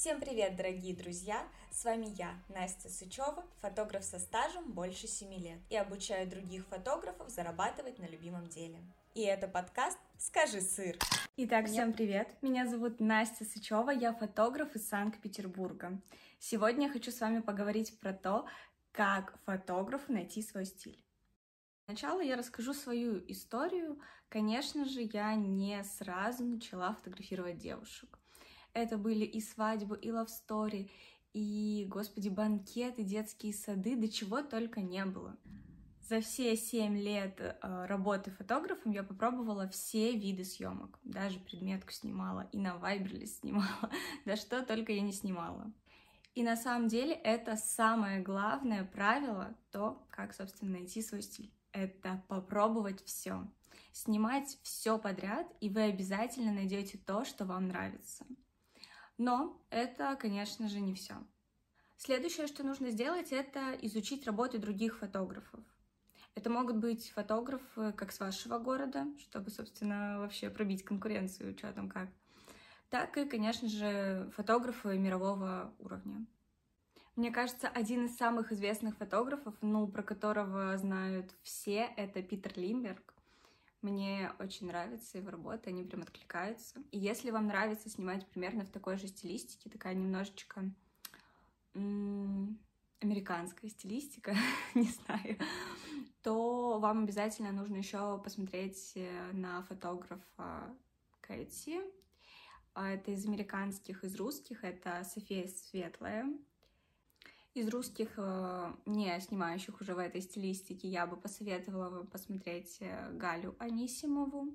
Всем привет, дорогие друзья! С вами я, Настя Сычева, фотограф со стажем больше 7 лет и обучаю других фотографов зарабатывать на любимом деле. И это подкаст «Скажи сыр». Итак, всем привет! Меня зовут Настя Сычева, я фотограф из Санкт-Петербурга. Сегодня я хочу с вами поговорить про то, как фотографу найти свой стиль. Сначала я расскажу свою историю. Конечно же, я не сразу начала фотографировать девушек. Это были и свадьбы, и лавстори, и, господи, банкеты, детские сады, до чего только не было. За все семь лет э, работы фотографом я попробовала все виды съемок. Даже предметку снимала, и на Вайберле снимала, да что только я не снимала. И на самом деле это самое главное правило, то, как, собственно, найти свой стиль. Это попробовать все. Снимать все подряд, и вы обязательно найдете то, что вам нравится. Но это, конечно же, не все. Следующее, что нужно сделать, это изучить работы других фотографов. Это могут быть фотографы как с вашего города, чтобы, собственно, вообще пробить конкуренцию, что там как, так и, конечно же, фотографы мирового уровня. Мне кажется, один из самых известных фотографов, ну, про которого знают все, это Питер Лимберг. Мне очень нравится его работа, они прям откликаются. И если вам нравится снимать примерно в такой же стилистике, такая немножечко американская стилистика, не знаю, то вам обязательно нужно еще посмотреть э, на фотографа Кэти. А это из американских, из русских, это София Светлая. Из русских, э, не снимающих уже в этой стилистике, я бы посоветовала вам посмотреть э, Галю Анисимову.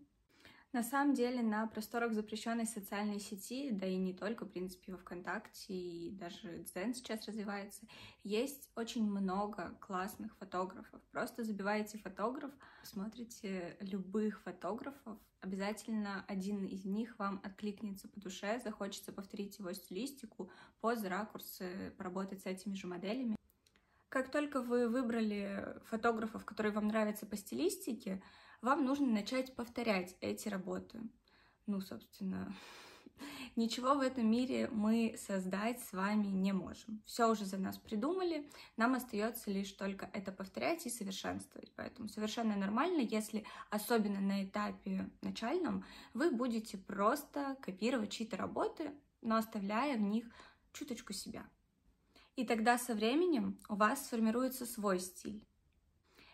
На самом деле на просторах запрещенной социальной сети, да и не только, в принципе, во ВКонтакте, и даже Дзен сейчас развивается, есть очень много классных фотографов. Просто забиваете фотограф, смотрите любых фотографов, обязательно один из них вам откликнется по душе, захочется повторить его стилистику, позы, ракурсы, поработать с этими же моделями. Как только вы выбрали фотографов, которые вам нравятся по стилистике, вам нужно начать повторять эти работы. Ну, собственно, ничего в этом мире мы создать с вами не можем. Все уже за нас придумали, нам остается лишь только это повторять и совершенствовать. Поэтому совершенно нормально, если, особенно на этапе начальном, вы будете просто копировать чьи-то работы, но оставляя в них чуточку себя. И тогда со временем у вас сформируется свой стиль.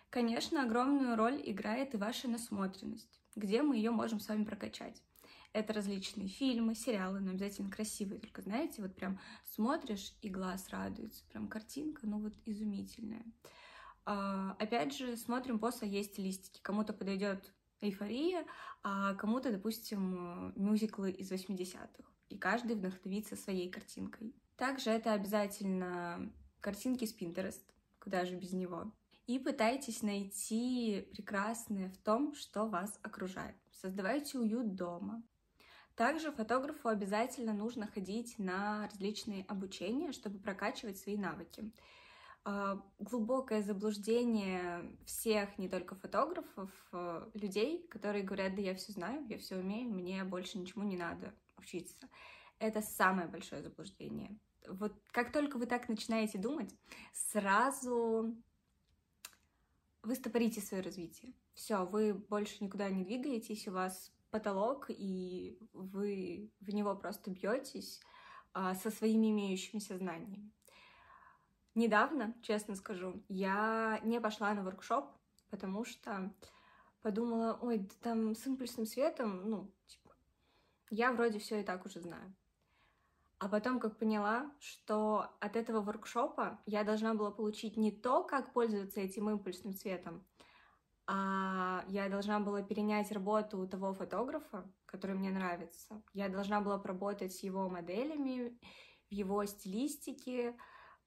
Конечно, огромную роль играет и ваша насмотренность, где мы ее можем с вами прокачать. Это различные фильмы, сериалы, но обязательно красивые. Только, знаете, вот прям смотришь, и глаз радуется. Прям картинка, ну вот изумительная. А, опять же, смотрим по своей стилистике. Кому-то подойдет эйфория, а кому-то, допустим, мюзиклы из 80-х. И каждый вдохновится своей картинкой. Также это обязательно картинки с Pinterest. Куда же без него? и пытайтесь найти прекрасное в том, что вас окружает. Создавайте уют дома. Также фотографу обязательно нужно ходить на различные обучения, чтобы прокачивать свои навыки. А, глубокое заблуждение всех, не только фотографов, а, людей, которые говорят, да я все знаю, я все умею, мне больше ничему не надо учиться. Это самое большое заблуждение. Вот как только вы так начинаете думать, сразу вы стопорите свое развитие. Все, вы больше никуда не двигаетесь, у вас потолок, и вы в него просто бьетесь а, со своими имеющимися знаниями. Недавно, честно скажу, я не пошла на воркшоп, потому что подумала, ой, да там с импульсным светом, ну, типа, я вроде все и так уже знаю. А потом, как поняла, что от этого воркшопа я должна была получить не то, как пользоваться этим импульсным цветом, а я должна была перенять работу у того фотографа, который мне нравится. Я должна была поработать с его моделями, в его стилистике.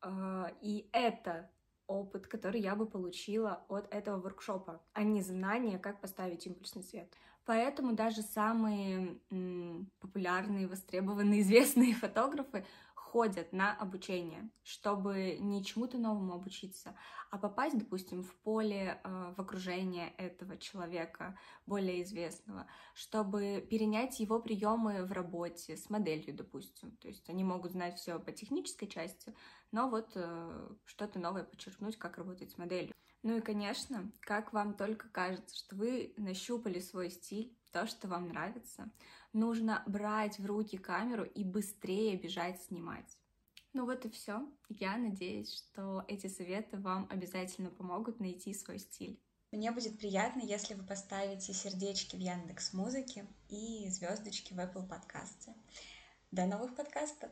А, и это опыт, который я бы получила от этого воркшопа, а не знание, как поставить импульсный цвет. Поэтому даже самые популярные, востребованные, известные фотографы ходят на обучение, чтобы не чему-то новому обучиться, а попасть, допустим, в поле, э, в окружение этого человека, более известного, чтобы перенять его приемы в работе с моделью, допустим. То есть они могут знать все по технической части, но вот э, что-то новое подчеркнуть, как работать с моделью. Ну и, конечно, как вам только кажется, что вы нащупали свой стиль, то, что вам нравится, нужно брать в руки камеру и быстрее бежать снимать. Ну вот и все. Я надеюсь, что эти советы вам обязательно помогут найти свой стиль. Мне будет приятно, если вы поставите сердечки в Яндекс Музыке и звездочки в Apple подкасте. До новых подкастов!